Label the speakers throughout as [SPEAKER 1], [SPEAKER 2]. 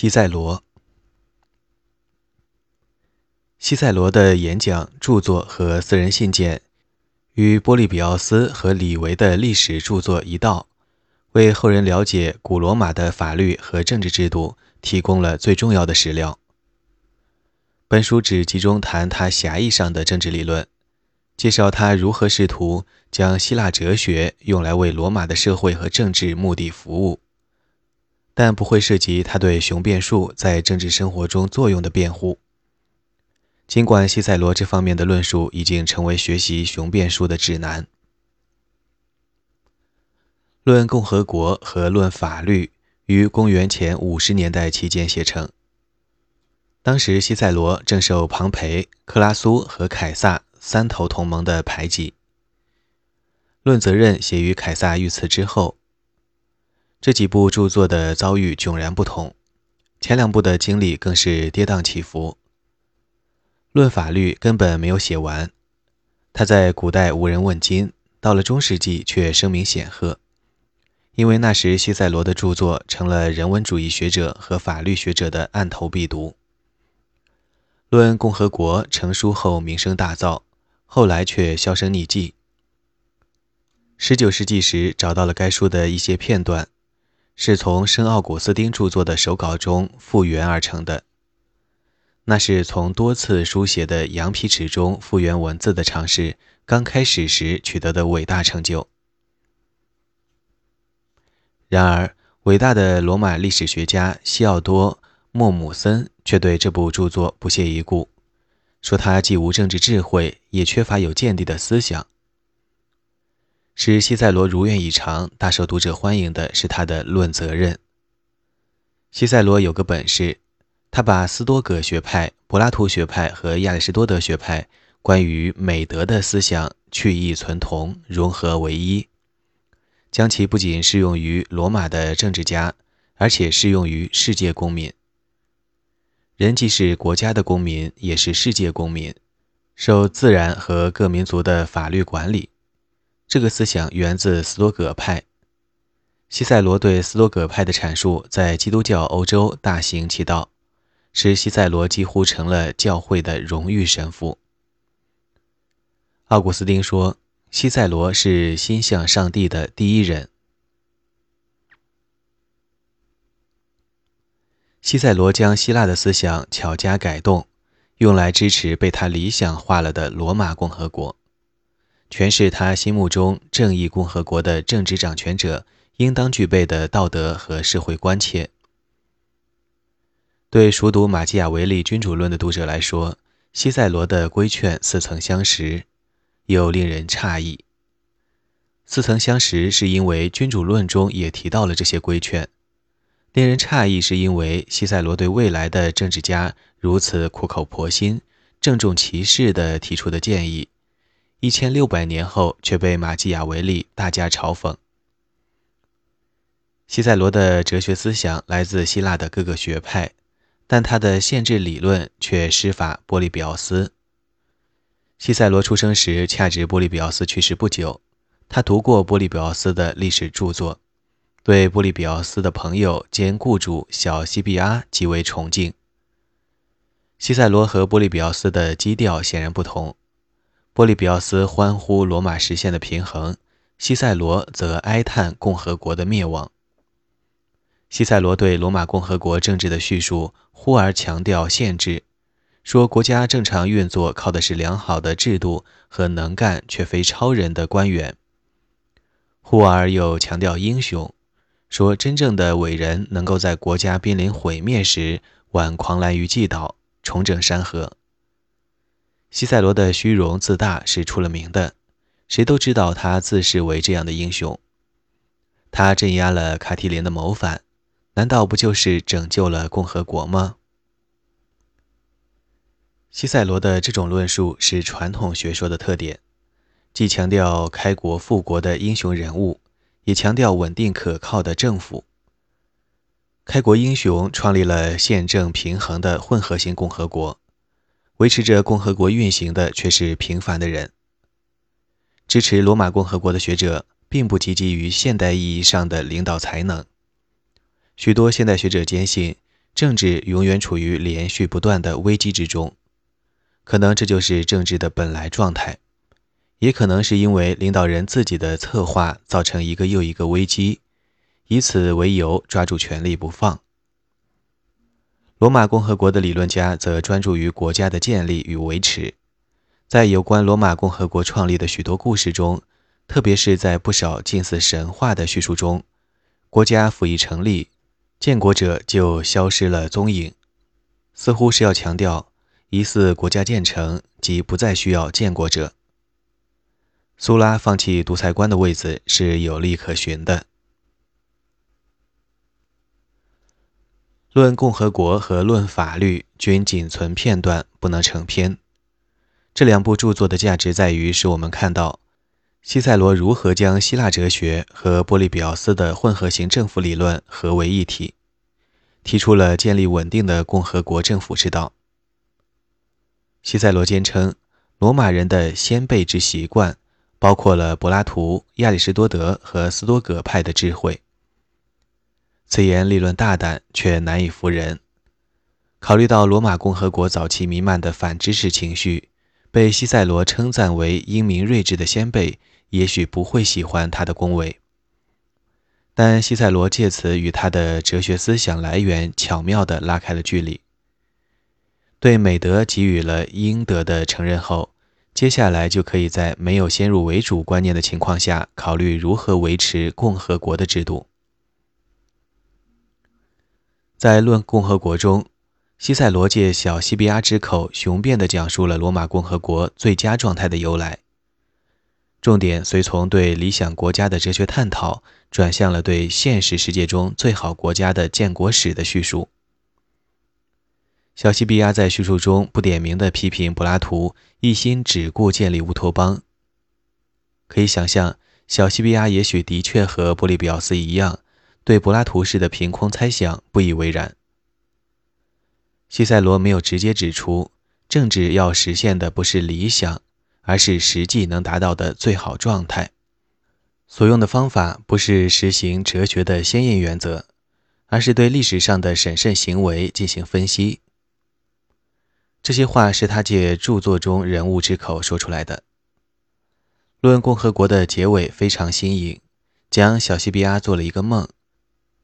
[SPEAKER 1] 西塞罗，西塞罗的演讲、著作和私人信件，与波利比奥斯和李维的历史著作一道，为后人了解古罗马的法律和政治制度提供了最重要的史料。本书只集中谈他狭义上的政治理论，介绍他如何试图将希腊哲学用来为罗马的社会和政治目的服务。但不会涉及他对雄辩术在政治生活中作用的辩护。尽管西塞罗这方面的论述已经成为学习雄辩术的指南，《论共和国》和《论法律》于公元前五十年代期间写成。当时西塞罗正受庞培、克拉苏和凯撒三头同盟的排挤，《论责任》写于凯撒遇刺之后。这几部著作的遭遇迥然不同，前两部的经历更是跌宕起伏。论法律根本没有写完，他在古代无人问津，到了中世纪却声名显赫，因为那时西塞罗的著作成了人文主义学者和法律学者的案头必读。论共和国成书后名声大噪，后来却销声匿迹。十九世纪时找到了该书的一些片段。是从圣奥古斯丁著作的手稿中复原而成的。那是从多次书写的羊皮纸中复原文字的尝试刚开始时取得的伟大成就。然而，伟大的罗马历史学家西奥多·莫姆森却对这部著作不屑一顾，说他既无政治智慧，也缺乏有见地的思想。使西塞罗如愿以偿、大受读者欢迎的是他的《论责任》。西塞罗有个本事，他把斯多葛学派、柏拉图学派和亚里士多德学派关于美德的思想去异存同，融合为一，将其不仅适用于罗马的政治家，而且适用于世界公民。人既是国家的公民，也是世界公民，受自然和各民族的法律管理。这个思想源自斯多葛派。西塞罗对斯多葛派的阐述在基督教欧洲大行其道，使西塞罗几乎成了教会的荣誉神父。奥古斯丁说，西塞罗是心向上帝的第一人。西塞罗将希腊的思想巧加改动，用来支持被他理想化了的罗马共和国。诠释他心目中正义共和国的政治掌权者应当具备的道德和社会关切。对熟读马基雅维利君主论的读者来说，西塞罗的规劝似曾相识，又令人诧异。似曾相识是因为君主论中也提到了这些规劝，令人诧异是因为西塞罗对未来的政治家如此苦口婆心、郑重其事地提出的建议。一千六百年后，却被马基雅维利大加嘲讽。西塞罗的哲学思想来自希腊的各个学派，但他的限制理论却师法波利比奥斯。西塞罗出生时恰值波利比奥斯去世不久，他读过波利比奥斯的历史著作，对波利比奥斯的朋友兼雇主小西庇阿极为崇敬。西塞罗和波利比奥斯的基调显然不同。波利比奥斯欢呼罗马实现的平衡，西塞罗则哀叹共和国的灭亡。西塞罗对罗马共和国政治的叙述忽而强调限制，说国家正常运作靠的是良好的制度和能干却非超人的官员；忽而又强调英雄，说真正的伟人能够在国家濒临毁灭时挽狂澜于既倒，重整山河。西塞罗的虚荣自大是出了名的，谁都知道他自视为这样的英雄。他镇压了卡提林的谋反，难道不就是拯救了共和国吗？西塞罗的这种论述是传统学说的特点，既强调开国复国的英雄人物，也强调稳定可靠的政府。开国英雄创立了宪政平衡的混合型共和国。维持着共和国运行的却是平凡的人。支持罗马共和国的学者并不积极于现代意义上的领导才能。许多现代学者坚信，政治永远处于连续不断的危机之中。可能这就是政治的本来状态，也可能是因为领导人自己的策划造成一个又一个危机，以此为由抓住权力不放。罗马共和国的理论家则专注于国家的建立与维持，在有关罗马共和国创立的许多故事中，特别是在不少近似神话的叙述中，国家甫一成立，建国者就消失了踪影，似乎是要强调，疑似国家建成即不再需要建国者。苏拉放弃独裁官的位子是有例可循的。论共和国和论法律均仅存片段，不能成篇。这两部著作的价值在于使我们看到西塞罗如何将希腊哲学和波利比奥斯的混合型政府理论合为一体，提出了建立稳定的共和国政府之道。西塞罗坚称，罗马人的先辈之习惯包括了柏拉图、亚里士多德和斯多葛派的智慧。此言立论大胆，却难以服人。考虑到罗马共和国早期弥漫的反知识情绪，被西塞罗称赞为英明睿智的先辈，也许不会喜欢他的恭维。但西塞罗借此与他的哲学思想来源巧妙地拉开了距离。对美德给予了应得的承认后，接下来就可以在没有先入为主观念的情况下，考虑如何维持共和国的制度。在《论共和国》中，西塞罗借小西比亚之口雄辩地讲述了罗马共和国最佳状态的由来。重点随从对理想国家的哲学探讨，转向了对现实世界中最好国家的建国史的叙述。小西比亚在叙述中不点名地批评柏拉图一心只顾建立乌托邦。可以想象，小西比亚也许的确和波利比奥斯一样。对柏拉图式的凭空猜想不以为然。西塞罗没有直接指出，政治要实现的不是理想，而是实际能达到的最好状态。所用的方法不是实行哲学的先验原则，而是对历史上的审慎行为进行分析。这些话是他借著作中人物之口说出来的。《论共和国》的结尾非常新颖，将小西比亚做了一个梦。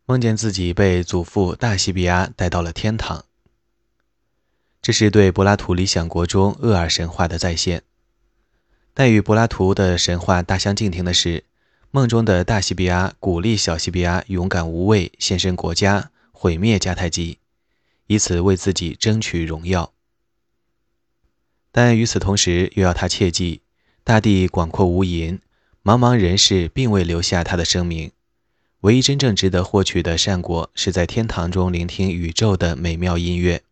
[SPEAKER 1] 梦见自己被祖父大西比阿带到了天堂，这是对柏拉图《理想国》中厄尔神话的再现。但与柏拉图的神话大相径庭的是，梦中的大西比阿鼓励小西比阿勇敢无畏，献身国家，毁灭迦太基，以此为自己争取荣耀。但与此同时，又要他切记，大地广阔无垠，茫茫人世并未留下他的声名。唯一真正值得获取的善果，是在天堂中聆听宇宙的美妙音乐。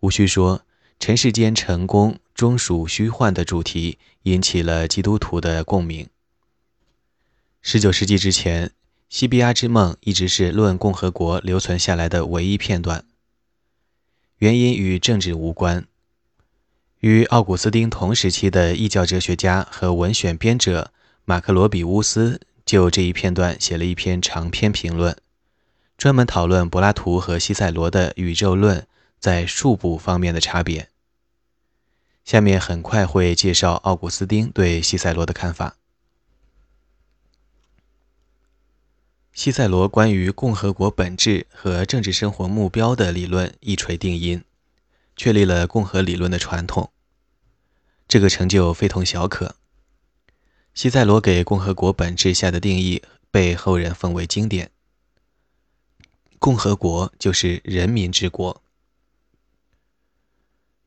[SPEAKER 1] 无需说，尘世间成功终属虚幻的主题，引起了基督徒的共鸣。十九世纪之前，西比亚之梦一直是论共和国留存下来的唯一片段。原因与政治无关，与奥古斯丁同时期的异教哲学家和文选编者马克罗比乌斯。就这一片段写了一篇长篇评论，专门讨论柏拉图和西塞罗的宇宙论在数部方面的差别。下面很快会介绍奥古斯丁对西塞罗的看法。西塞罗关于共和国本质和政治生活目标的理论一锤定音，确立了共和理论的传统。这个成就非同小可。西塞罗给共和国本质下的定义被后人奉为经典。共和国就是人民之国。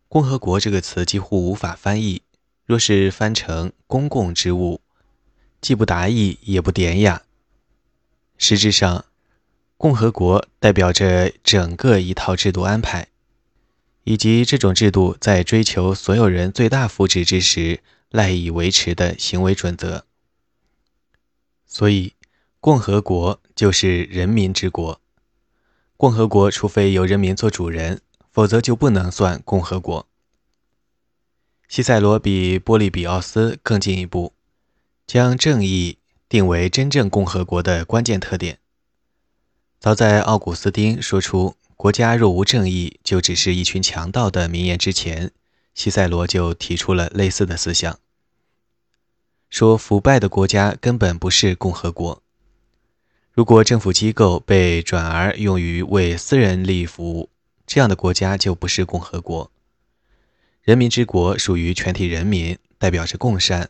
[SPEAKER 1] 共和国这个词几乎无法翻译，若是翻成公共之物，既不达意也不典雅。实质上，共和国代表着整个一套制度安排，以及这种制度在追求所有人最大福祉之时。赖以维持的行为准则。所以，共和国就是人民之国。共和国除非由人民做主人，否则就不能算共和国。西塞罗比波利比奥斯更进一步，将正义定为真正共和国的关键特点。早在奥古斯丁说出“国家若无正义，就只是一群强盗”的名言之前，西塞罗就提出了类似的思想，说腐败的国家根本不是共和国。如果政府机构被转而用于为私人利益服务，这样的国家就不是共和国。人民之国属于全体人民，代表着共善，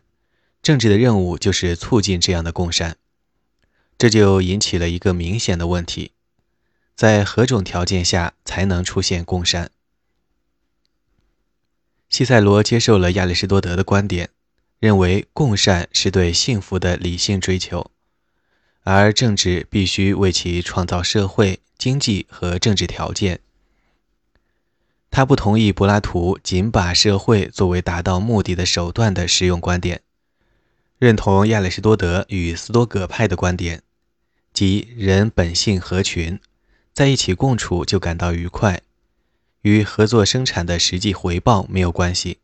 [SPEAKER 1] 政治的任务就是促进这样的共善。这就引起了一个明显的问题：在何种条件下才能出现共善？西塞罗接受了亚里士多德的观点，认为共善是对幸福的理性追求，而政治必须为其创造社会、经济和政治条件。他不同意柏拉图仅把社会作为达到目的的手段的实用观点，认同亚里士多德与斯多葛派的观点。即人本性合群，在一起共处就感到愉快，与合作生产的实际回报没有关系。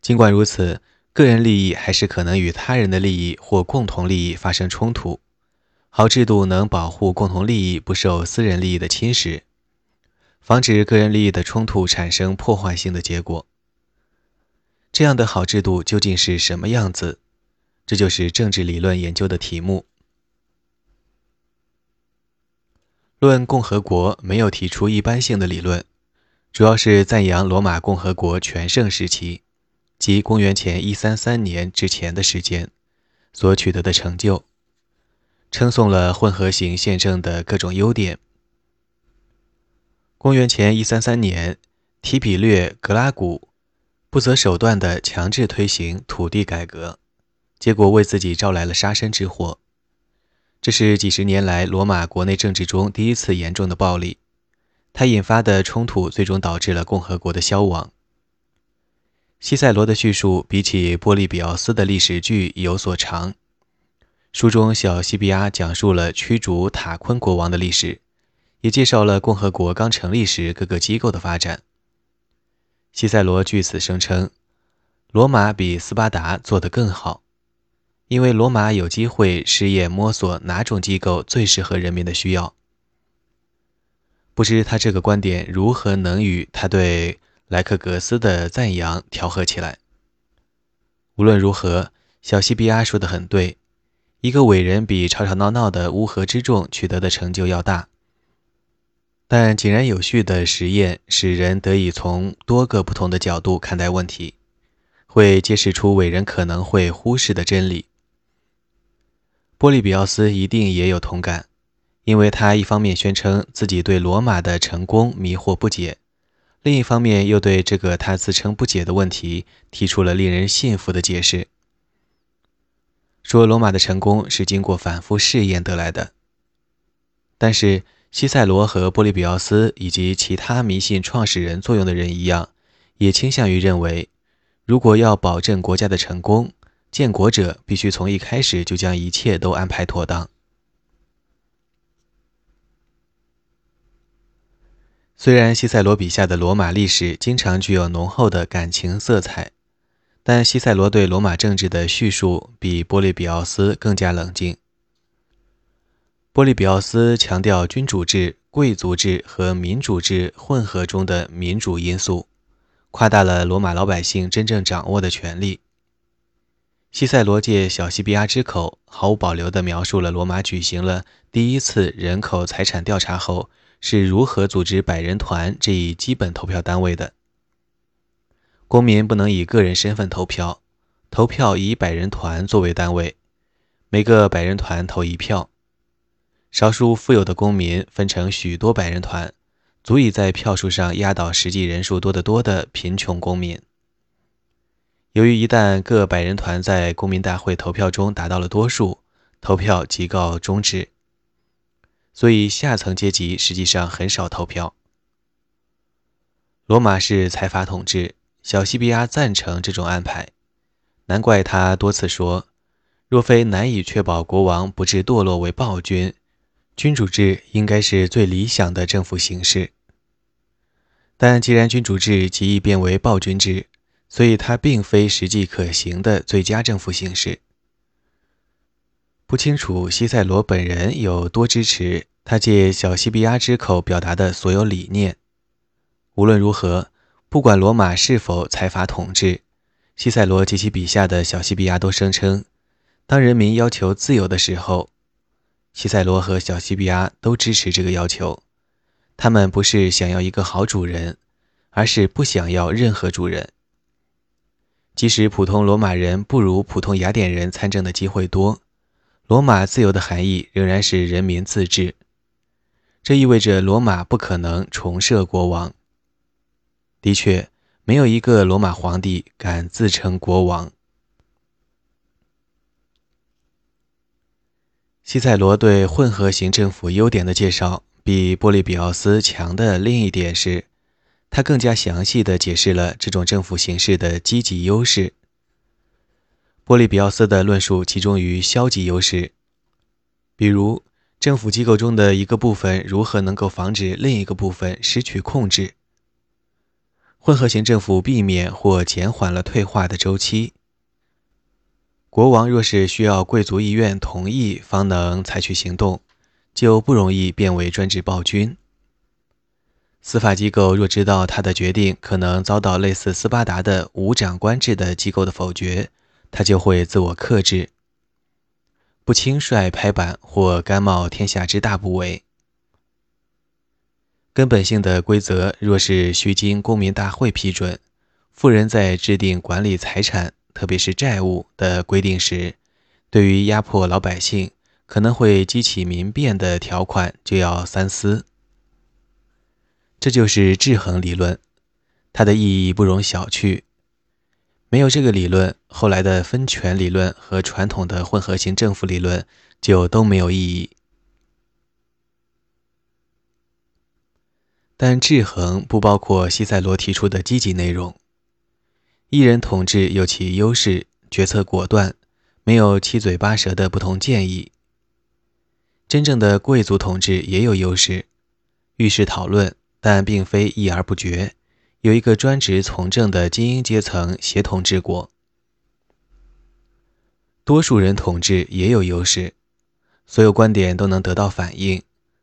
[SPEAKER 1] 尽管如此，个人利益还是可能与他人的利益或共同利益发生冲突。好制度能保护共同利益不受私人利益的侵蚀，防止个人利益的冲突产生破坏性的结果。这样的好制度究竟是什么样子？这就是政治理论研究的题目。论共和国没有提出一般性的理论，主要是赞扬罗马共和国全盛时期，即公元前一三三年之前的时间所取得的成就，称颂了混合型宪政的各种优点。公元前一三三年，提比略格拉古不择手段地强制推行土地改革，结果为自己招来了杀身之祸。这是几十年来罗马国内政治中第一次严重的暴力，它引发的冲突最终导致了共和国的消亡。西塞罗的叙述比起波利比奥斯的历史剧有所长。书中小西比亚讲述了驱逐塔昆国王的历史，也介绍了共和国刚成立时各个机构的发展。西塞罗据此声称，罗马比斯巴达做得更好。因为罗马有机会试验摸索哪种机构最适合人民的需要。不知他这个观点如何能与他对莱克格斯的赞扬调和起来。无论如何，小西比亚说的很对，一个伟人比吵吵闹闹的乌合之众取得的成就要大。但井然有序的实验使人得以从多个不同的角度看待问题，会揭示出伟人可能会忽视的真理。波利比奥斯一定也有同感，因为他一方面宣称自己对罗马的成功迷惑不解，另一方面又对这个他自称不解的问题提出了令人信服的解释，说罗马的成功是经过反复试验得来的。但是西塞罗和波利比奥斯以及其他迷信创始人作用的人一样，也倾向于认为，如果要保证国家的成功，建国者必须从一开始就将一切都安排妥当。虽然西塞罗笔下的罗马历史经常具有浓厚的感情色彩，但西塞罗对罗马政治的叙述比波利比奥斯更加冷静。波利比奥斯强调君主制、贵族制和民主制混合中的民主因素，夸大了罗马老百姓真正掌握的权利。西塞罗借小西比亚之口，毫无保留地描述了罗马举行了第一次人口财产调查后是如何组织百人团这一基本投票单位的。公民不能以个人身份投票，投票以百人团作为单位，每个百人团投一票。少数富有的公民分成许多百人团，足以在票数上压倒实际人数多得多的贫穷公民。由于一旦各百人团在公民大会投票中达到了多数，投票即告终止，所以下层阶级实际上很少投票。罗马是财阀统治，小西比亚赞成这种安排，难怪他多次说，若非难以确保国王不致堕落为暴君，君主制应该是最理想的政府形式。但既然君主制极易变为暴君制，所以它并非实际可行的最佳政府形式。不清楚西塞罗本人有多支持他借小西比亚之口表达的所有理念。无论如何，不管罗马是否财阀统治，西塞罗及其笔下的小西比亚都声称，当人民要求自由的时候，西塞罗和小西比亚都支持这个要求。他们不是想要一个好主人，而是不想要任何主人。即使普通罗马人不如普通雅典人参政的机会多，罗马自由的含义仍然是人民自治。这意味着罗马不可能重设国王。的确，没有一个罗马皇帝敢自称国王。西塞罗对混合型政府优点的介绍比波利比奥斯强的另一点是，他更加详细地解释了这种政府形式的积极优势。波利比奥斯的论述集中于消极优势，比如政府机构中的一个部分如何能够防止另一个部分失去控制。混合型政府避免或减缓了退化的周期。国王若是需要贵族议院同意方能采取行动，就不容易变为专制暴君。司法机构若知道他的决定可能遭到类似斯巴达的无长官制的机构的否决，他就会自我克制，不轻率拍板或甘冒天下之大不韪。根本性的规则，若是需经公民大会批准，富人在制定管理财产，特别是债务的规定时，对于压迫老百姓可能会激起民变的条款，就要三思。这就是制衡理论，它的意义不容小觑。没有这个理论，后来的分权理论和传统的混合型政府理论就都没有意义。但制衡不包括西塞罗提出的积极内容。一人统治有其优势，决策果断，没有七嘴八舌的不同建议。真正的贵族统治也有优势，遇事讨论，但并非议而不决，有一个专职从政的精英阶层协同治国。多数人统治也有优势，所有观点都能得到反映。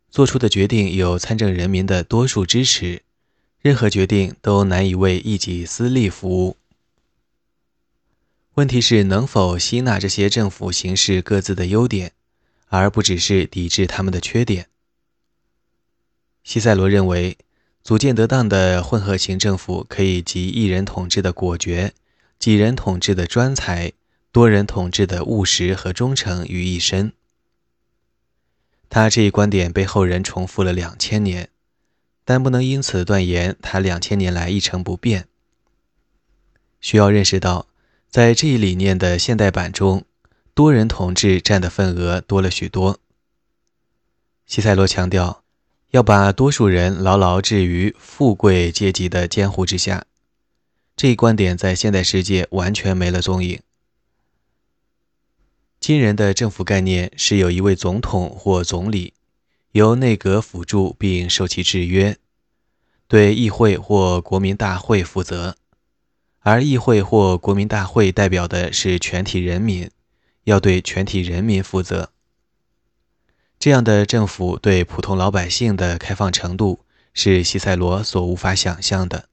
[SPEAKER 1] 做出的决定有参政人民的多数支持，任何决定都难以为一己私利服务。问题是能否吸纳这些政府形式各自的优点，而不只是抵制他们的缺点。西塞罗认为，组建得当的混合型政府可以集一人统治的果决、几人统治的专才、多人统治的务实和忠诚于一身。他这一观点被后人重复了两千年，但不能因此断言他两千年来一成不变。需要认识到，在这一理念的现代版中，多人统治占的份额多了许多。西塞罗强调，要把多数人牢牢置于富贵阶级的监护之下，这一观点在现代世界完全没了踪影。今人的政府概念是有一位总统或总理，由内阁辅助并受其制约，对议会或国民大会负责，而议会或国民大会代表的是全体人民，要对全体人民负责。这样的政府对普通老百姓的开放程度是西塞罗所无法想象的。